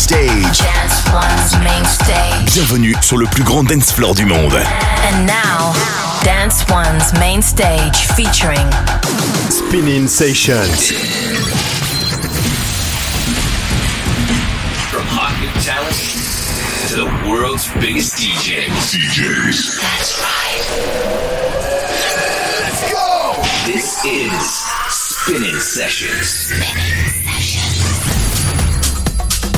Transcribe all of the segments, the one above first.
stage. Dance One's main stage. Bienvenue sur le plus grand dance floor du monde. And now, Dance One's main stage featuring Spinnin' Sessions. From hot new talent to the world's biggest DJs. DJs. That's right. Let's go! This is Spinnin' Sessions.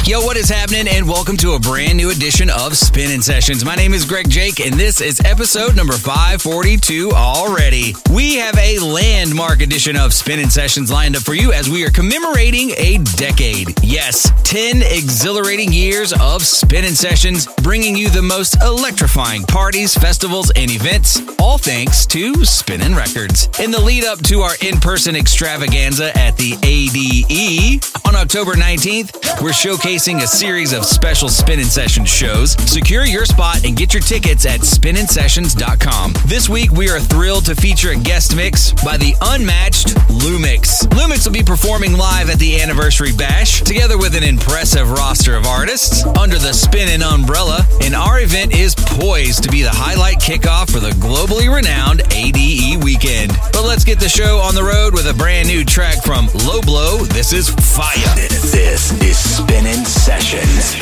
Yo, what is happening? And welcome to a brand new edition of Spinnin' Sessions. My name is Greg Jake, and this is episode number 542 already. We have a landmark edition of Spinnin' Sessions lined up for you as we are commemorating a decade. Yes, 10 exhilarating years of Spinnin' Sessions, bringing you the most electrifying parties, festivals, and events, all thanks to Spinnin' Records. In the lead up to our in person extravaganza at the ADE on October 19th, we're showcasing a series of special Spinnin' Sessions shows. Secure your spot and get your tickets at spinningsessions.com. This week, we are thrilled to feature a guest mix by the unmatched Lumix. Lumix will be performing live at the Anniversary Bash, together with an impressive roster of artists under the Spinnin' umbrella, and our event is poised to be the highlight kickoff for the globally renowned ADE weekend. But let's get the show on the road with a brand new track from Low Blow. This is Fire. This is Spinnin' Sessions.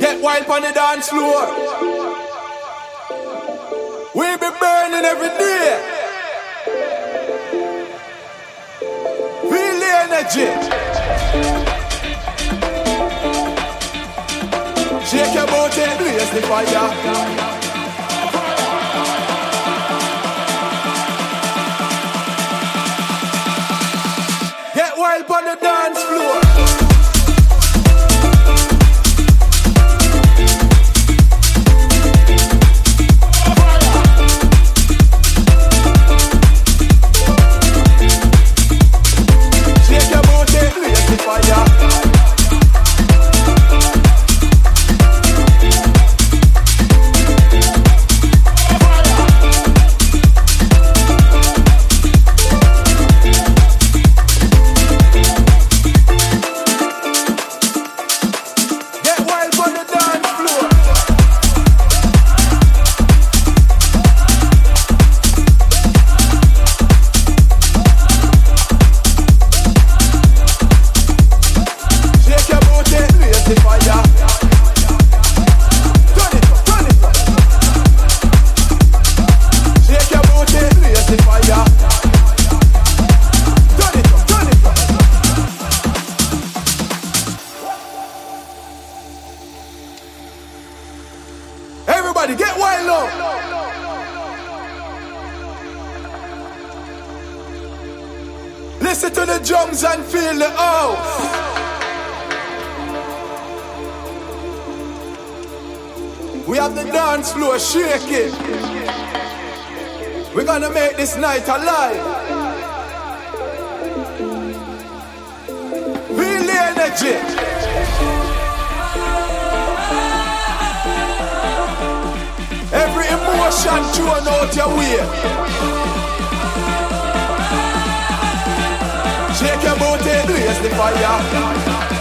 Get wild on the dance floor. We be burning every day. Feel the energy. Shake your booty blaze the fire. Shake your booty, blaze the fire.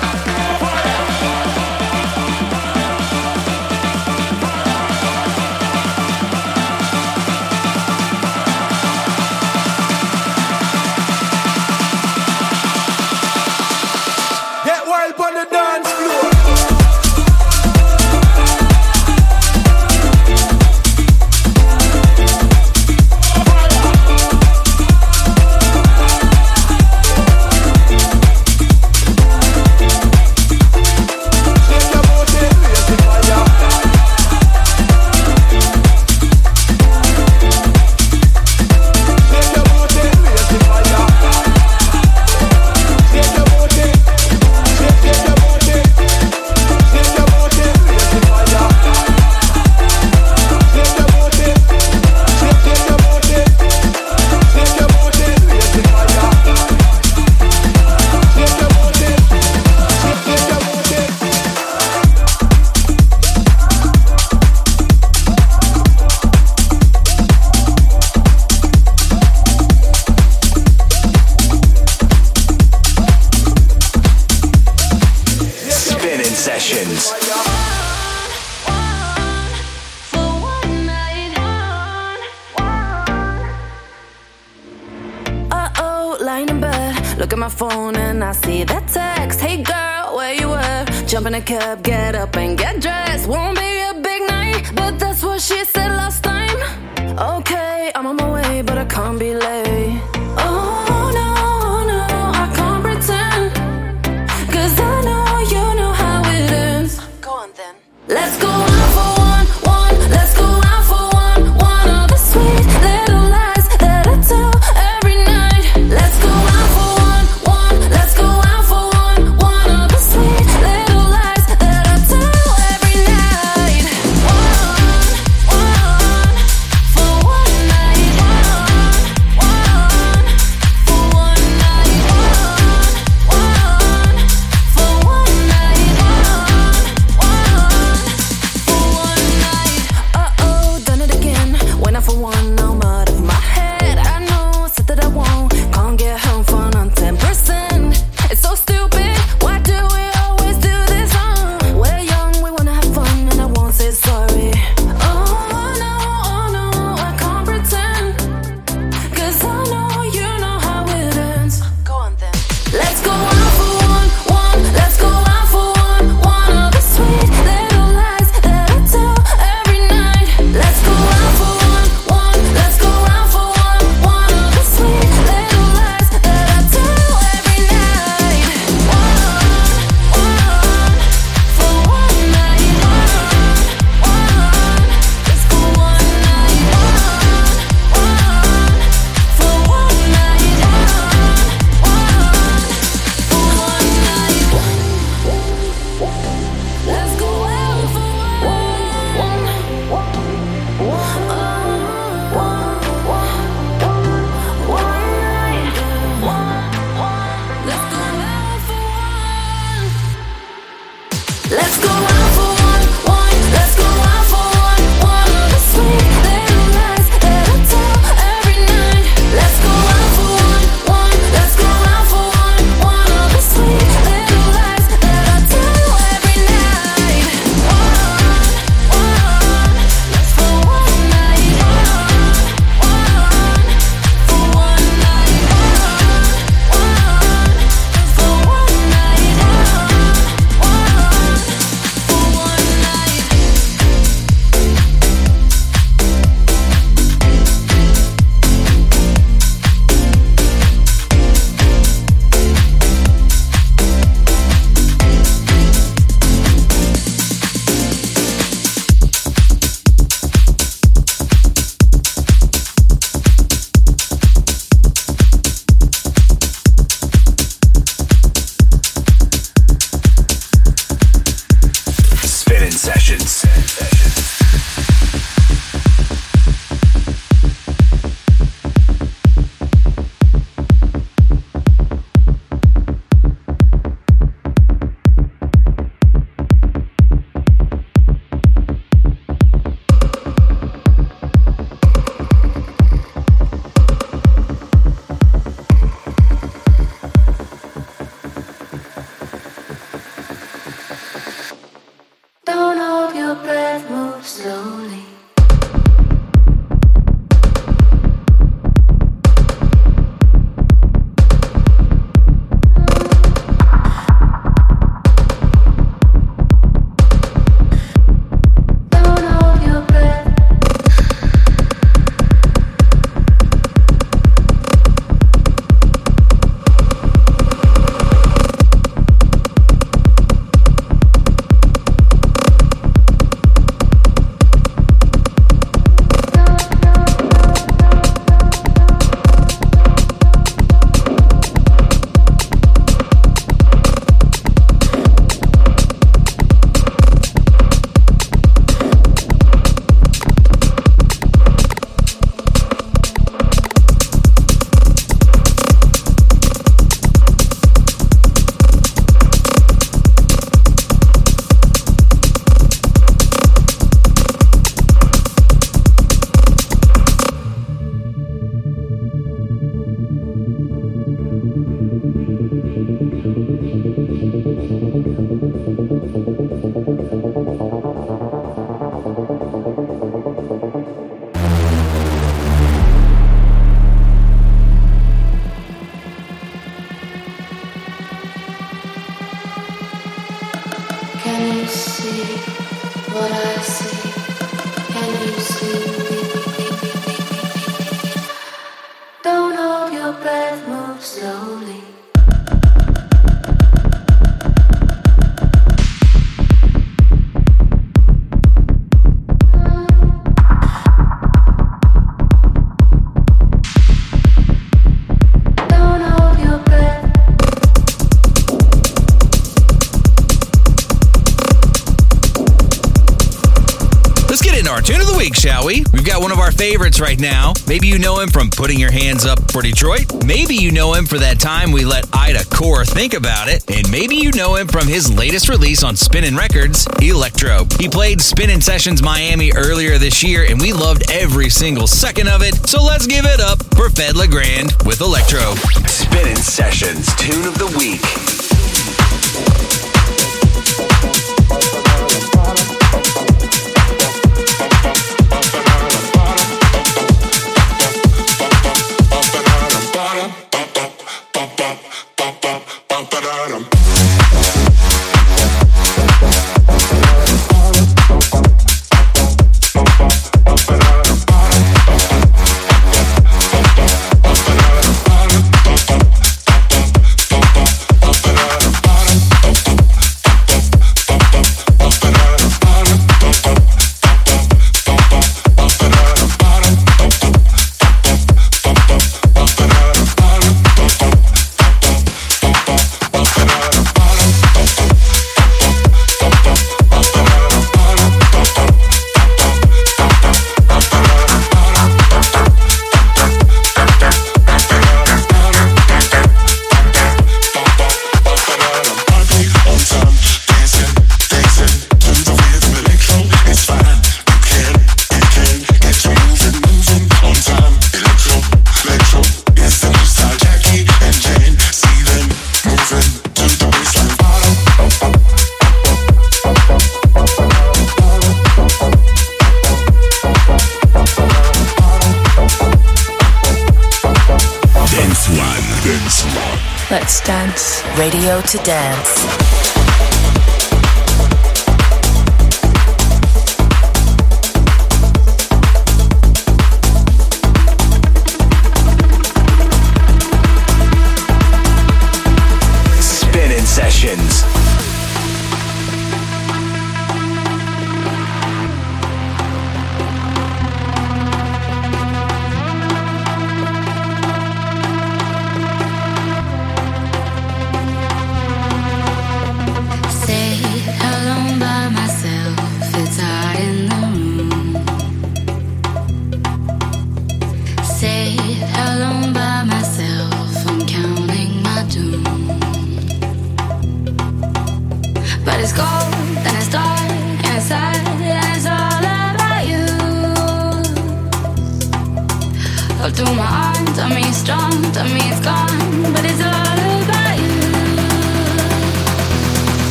Right now. Maybe you know him from putting your hands up for Detroit. Maybe you know him for that time we let Ida Corr think about it. And maybe you know him from his latest release on Spinnin' Records, Electro. He played Spinnin' Sessions Miami earlier this year, and we loved every single second of it. So let's give it up for Fedde Le Grand with Electro. Spinnin' Sessions, tune of the week.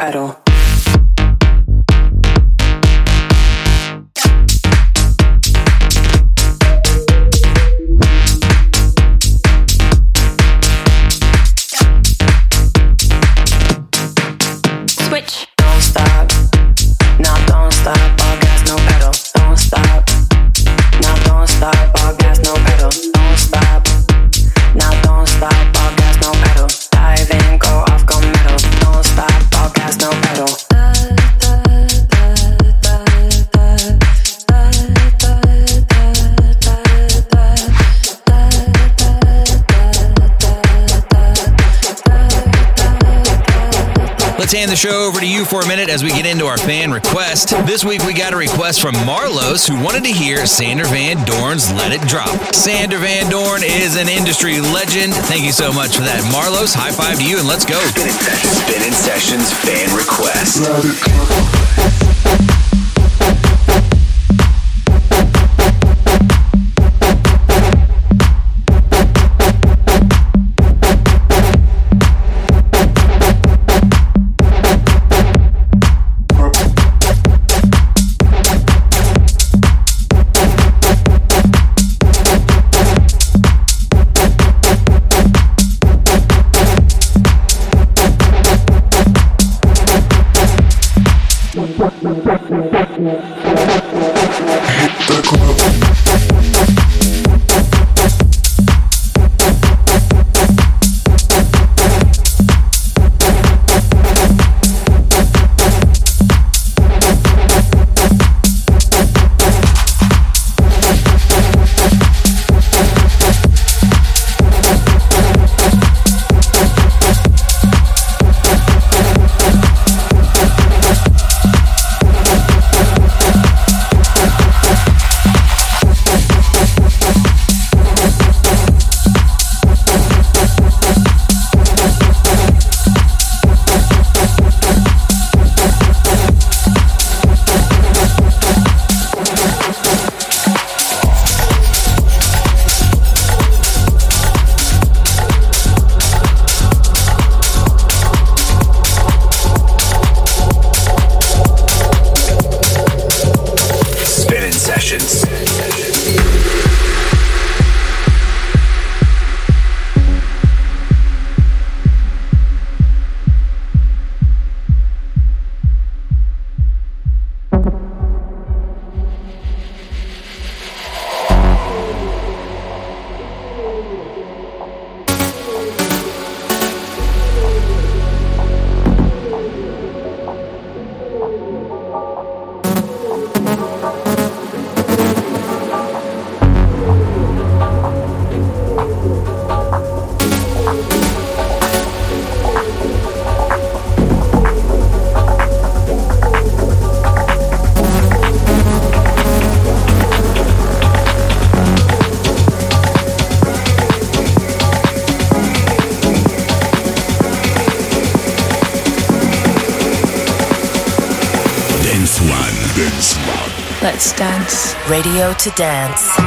at all. The show over to you for a minute as we get into our fan request. This week we got a request from Marlos who wanted to hear Sander Van Doorn's Let It Drop. Sander Van Dorn is an industry legend. Thank you so much for that. Marlos, high five to you and let's go. Spinnin' Sessions, Spinnin' Sessions fan request. To dance.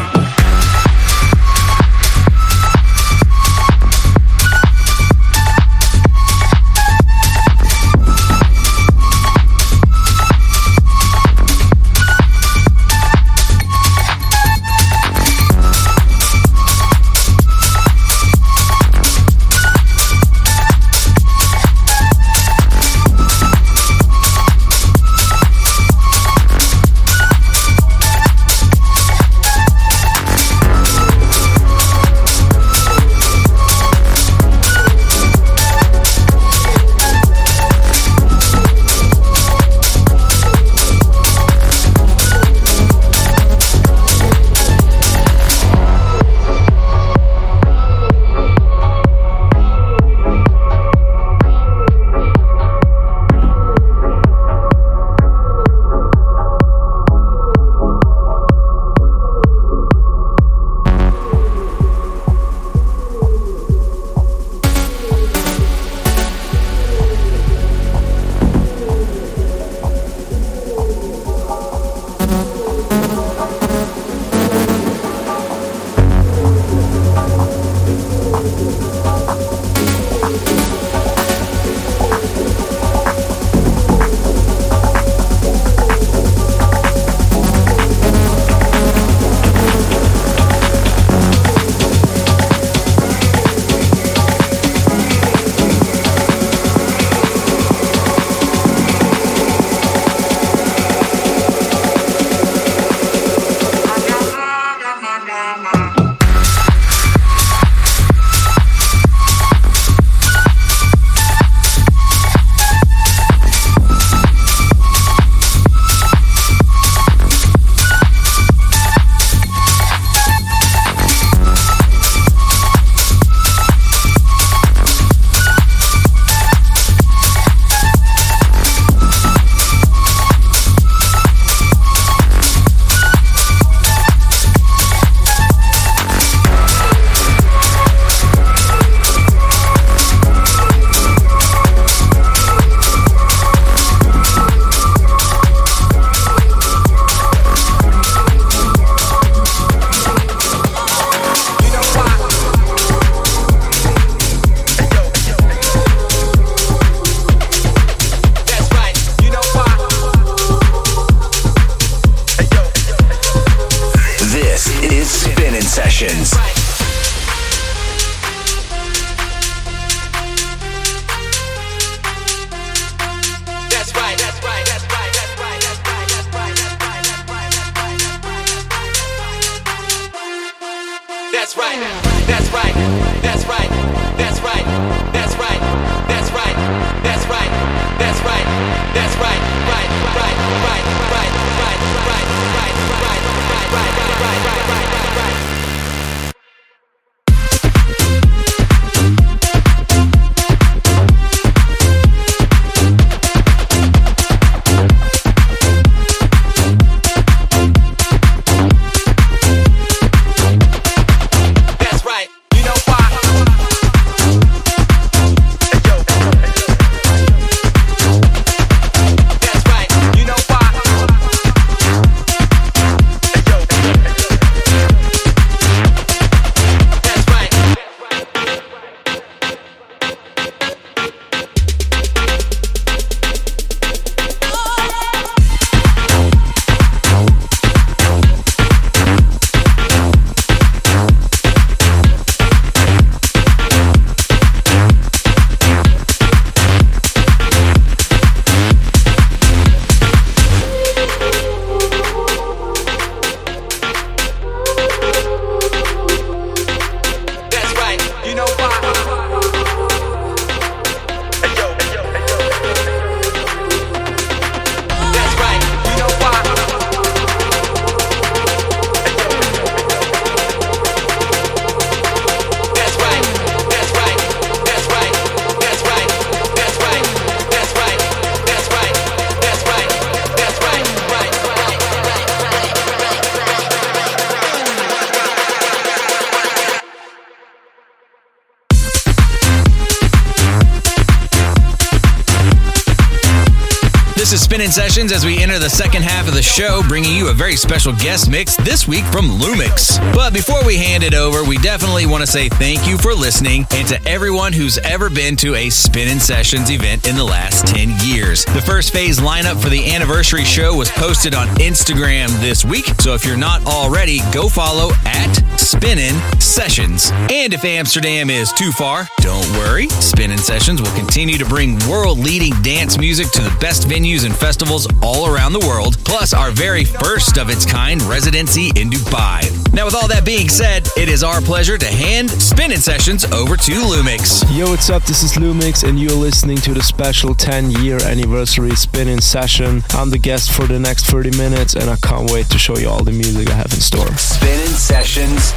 As we enter the second half of the show, bringing you a very special guest mix this week from Lumix. But before we hand it over, we definitely want to say thank you for listening and to everyone who's ever been to a Spinnin' Sessions event in the last 10 years. The first phase lineup for the anniversary show was posted on Instagram this week, so if you're not already, go follow at Spinnin' Sessions. And if Amsterdam is too far, don't worry. Spinnin' Sessions will continue to bring world leading dance music to the best venues and festivals all around the world, plus our very first of its kind residency in Dubai. Now, with all that being said, it is our pleasure to hand Spinnin' Sessions over to Lumix. Yo, what's up? This is Lumix, and you're listening to the special 10 year anniversary Spinnin' Session. I'm the guest for the next 30 minutes, and I can't wait to show you all the music I have in store. Spinnin' Sessions,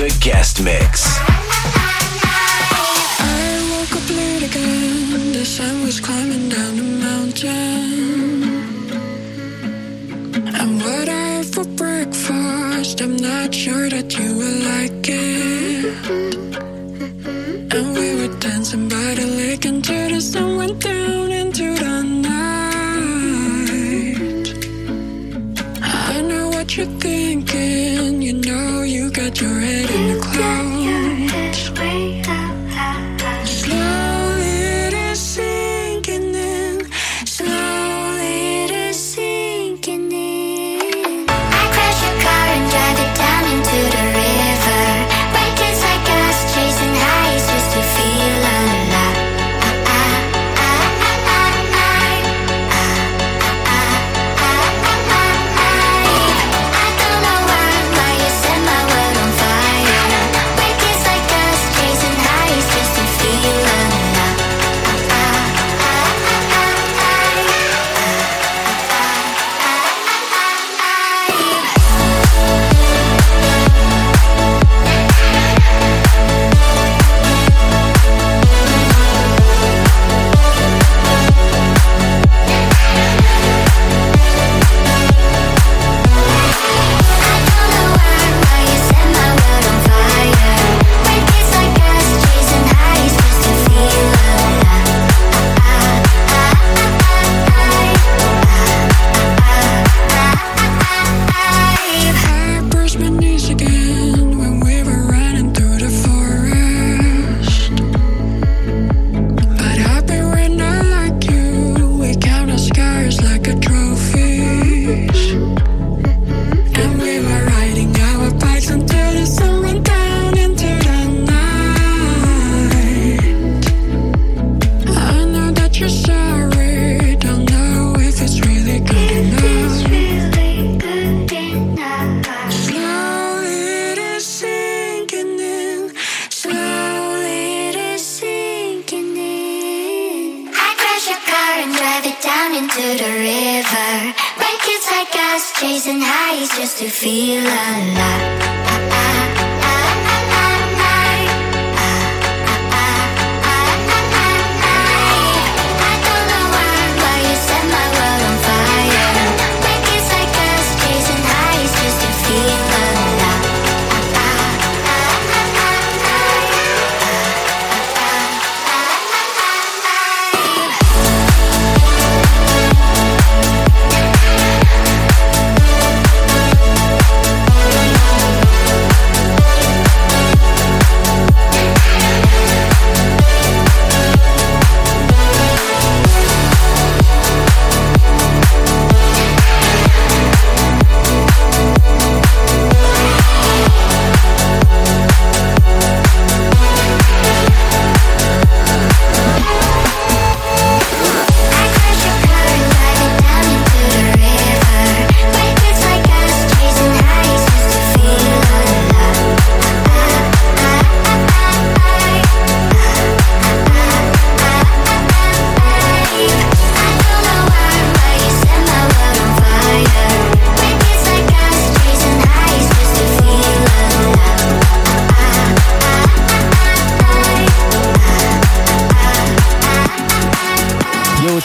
the guest mix. I woke up late again. The sun was climbing down the mountain. And what I for breakfast, I'm not sure that you will like it. And we were dancing by the lake until the sun went down your head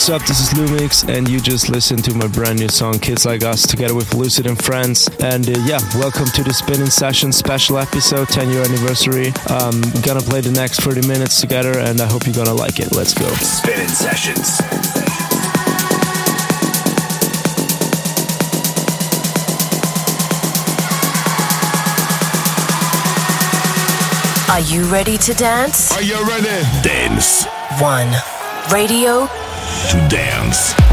what's up? This is Lumix, and you just listened to my brand new song Kids Like Us together with Lucid and Friends. And uh, yeah, welcome to the Spinnin' Session special episode, 10 year anniversary. Um, we're gonna play the next 30 minutes together, and I hope you're gonna like it. Let's go. Spinnin' sessions. Are you ready to dance? Are you ready? Dance One. Radio to dance.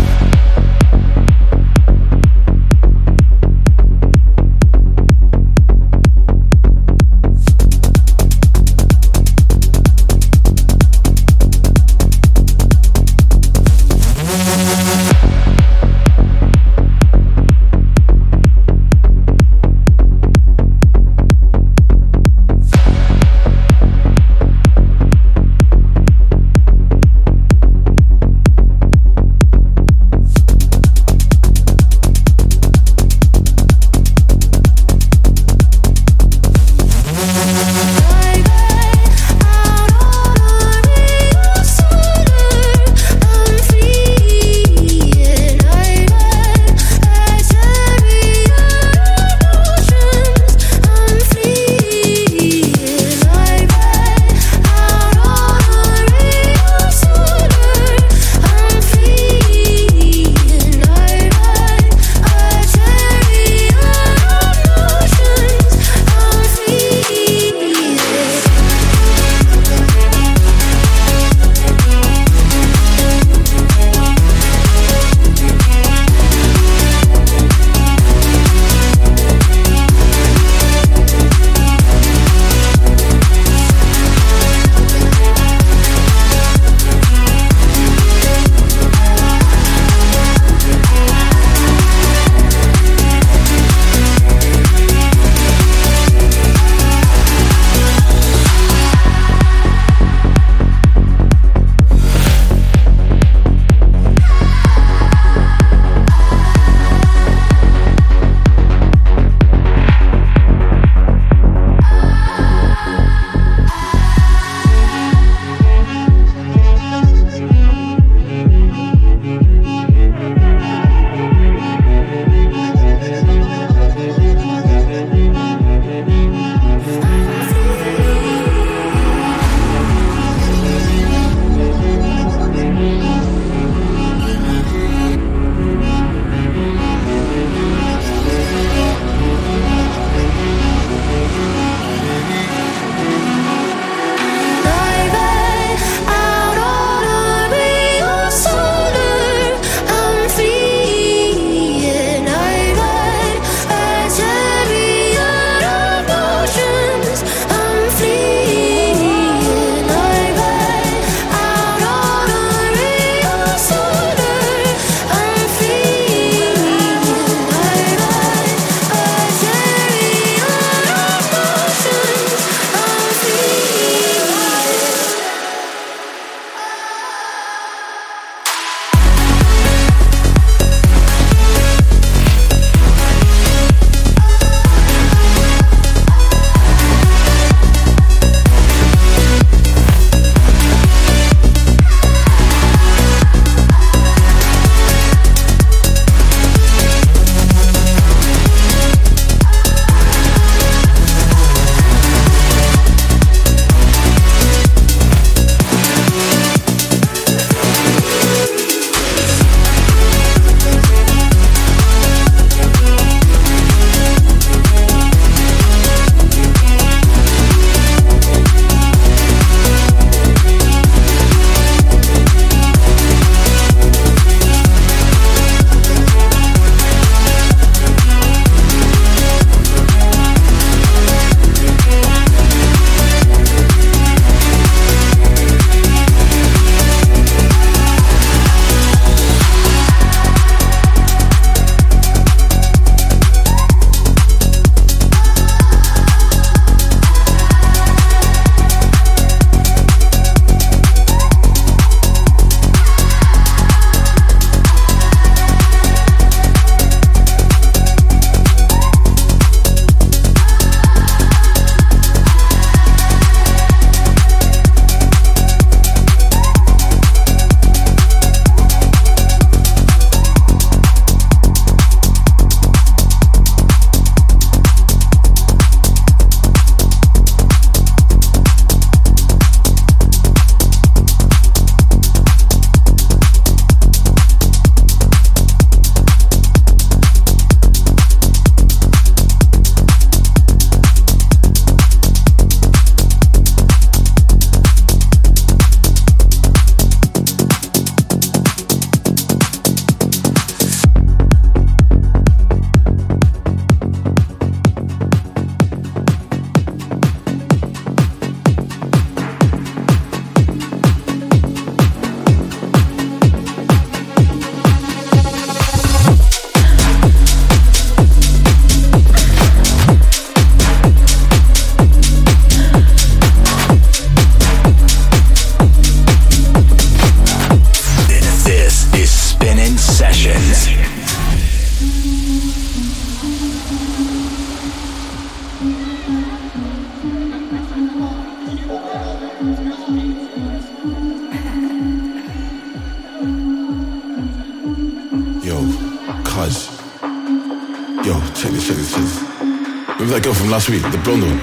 sweet, the blonde one.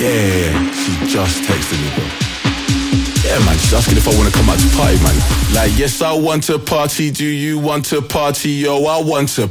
Yeah, she just texted me, bro. Yeah, man, she's asking if I wanna come out to party, man. Like, yes, I want to party. Do you want to party? Yo, I want to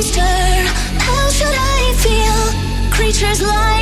creature, how should I feel? Creatures like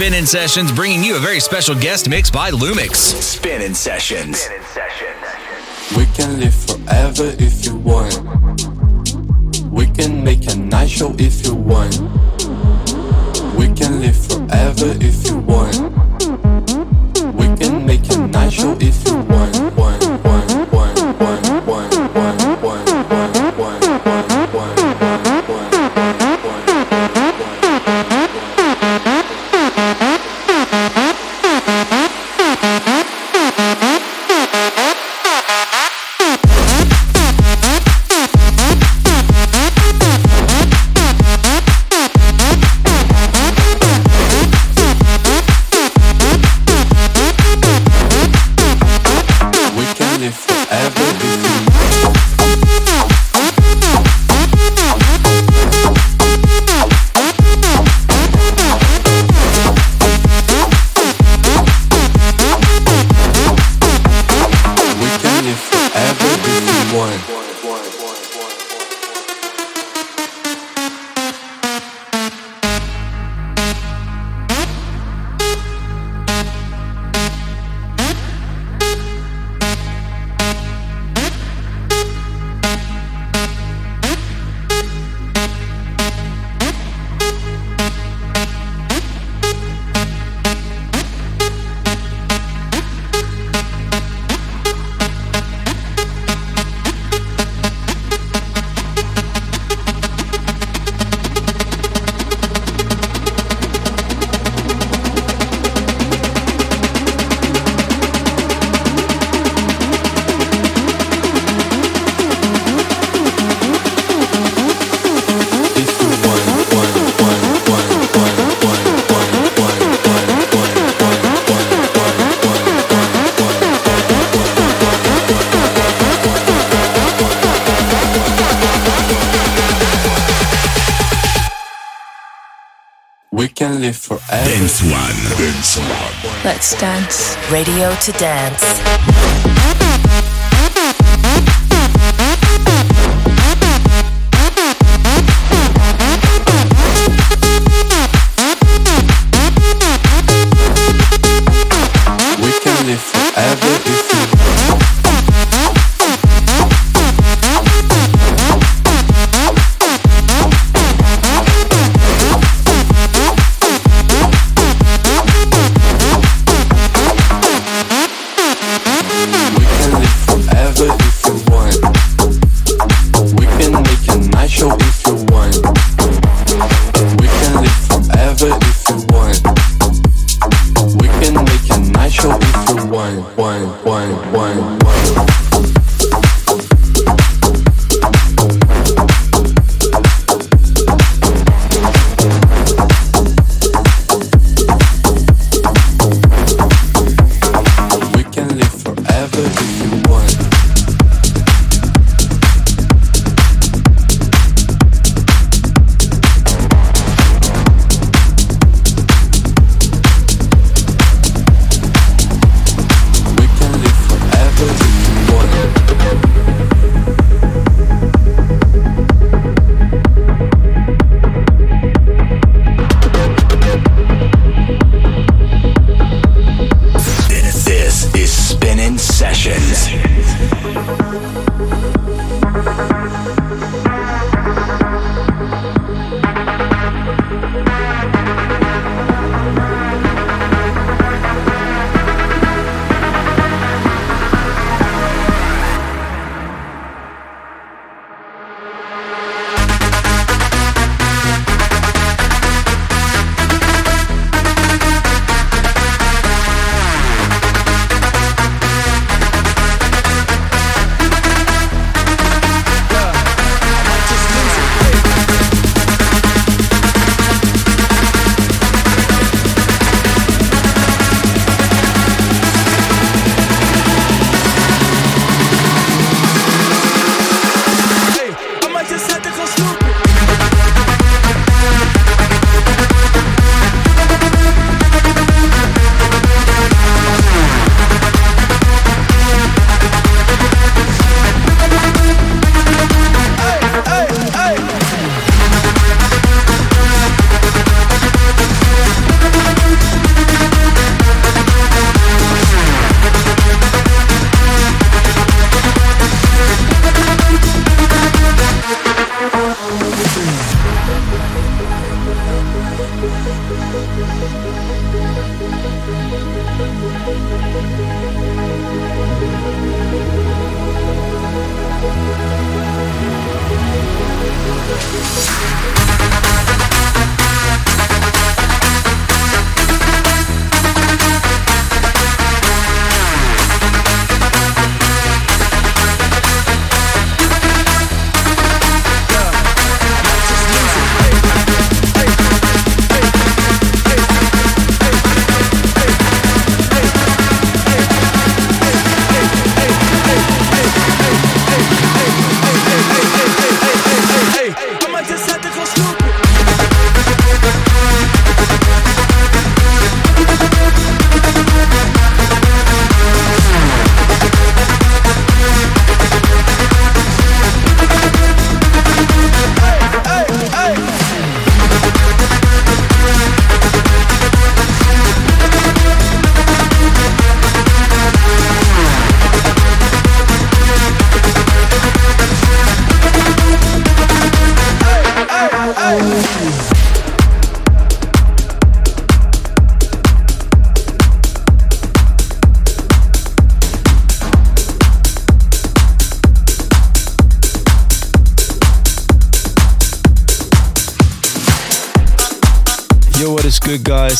is Spinnin' Sessions, bringing you a very special guest mix by Lumix. Spinnin' Sessions. We can live forever if you want. We can make a night show if you want. We can live forever if you want. We can make a night show if you want. Want, dance. Radio to dance.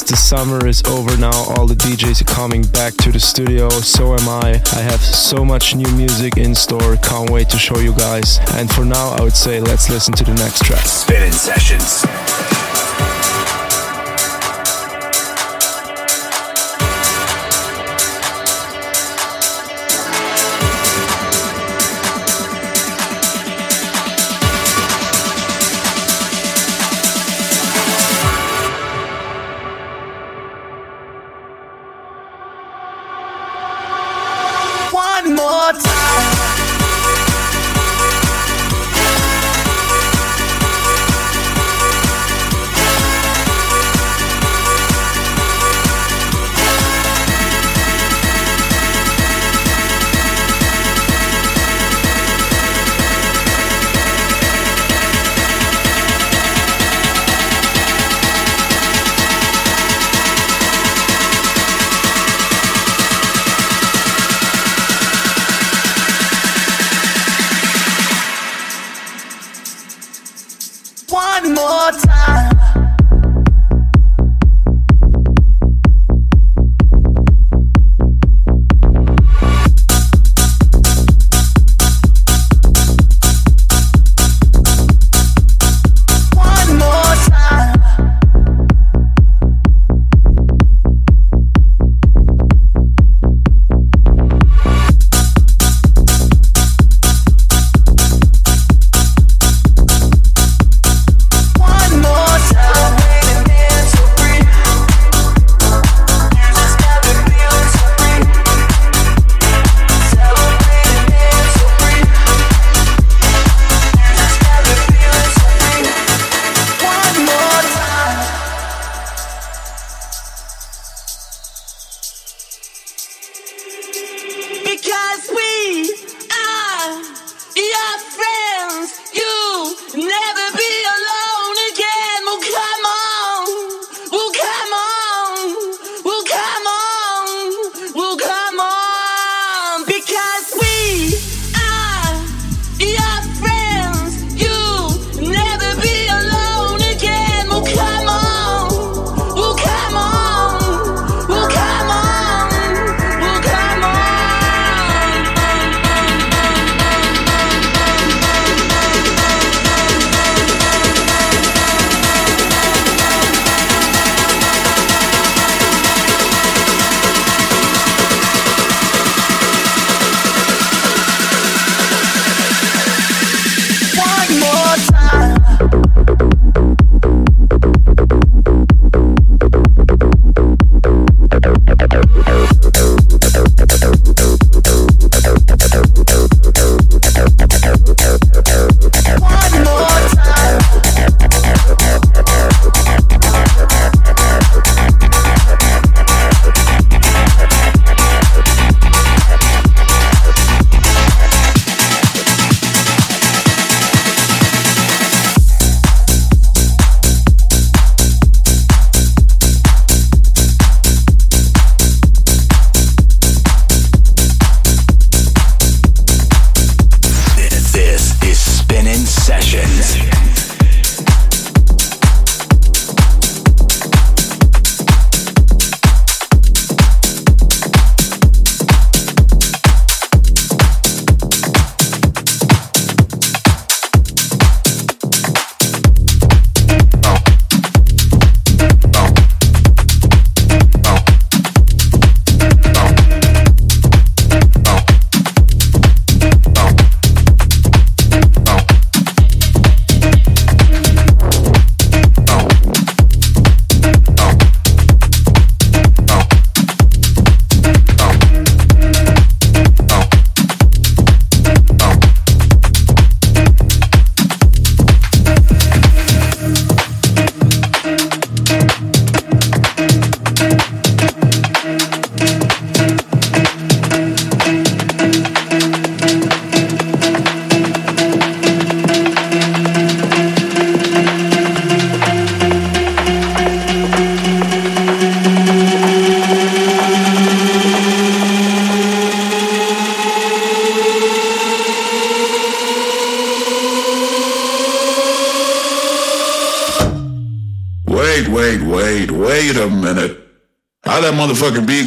The summer is over now. All the DJs are coming back to the studio. So am I. I have so much new music in store. Can't wait to show you guys. And for now, I would say let's listen to the next track. Spinnin' sessions.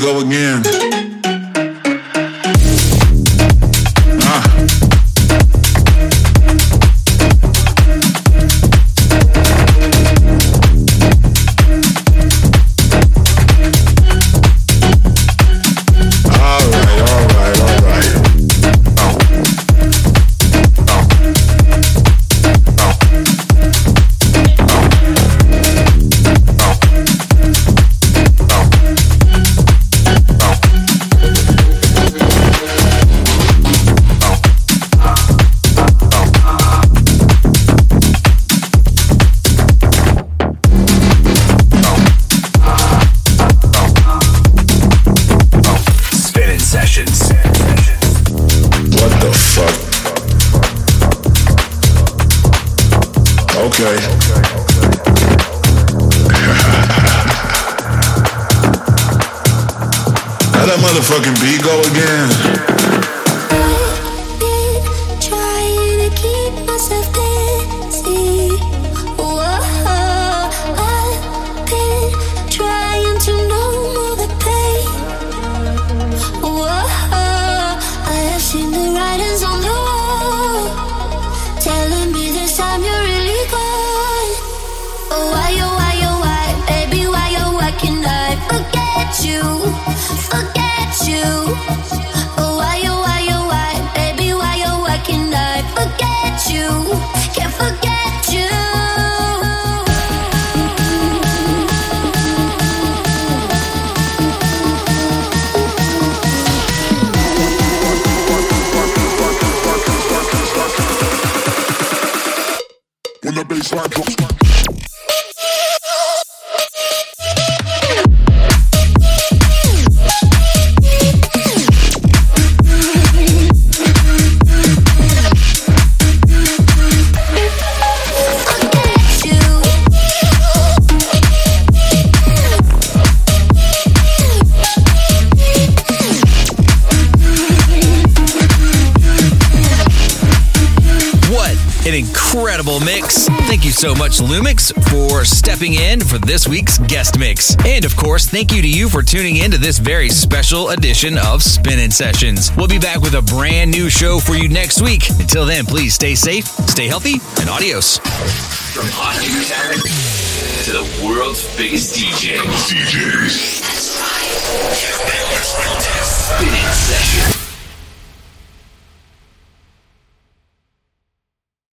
Go again? How that motherfucking beat go again? Much, Lumix, for stepping in for this week's guest mix. And of course, thank you to you for tuning in to this very special edition of Spinnin' Sessions. We'll be back with a brand new show for you next week. Until then, please stay safe, stay healthy, and adios. From hot new talent to the world's biggest DJs. DJs. Spinnin' sessions.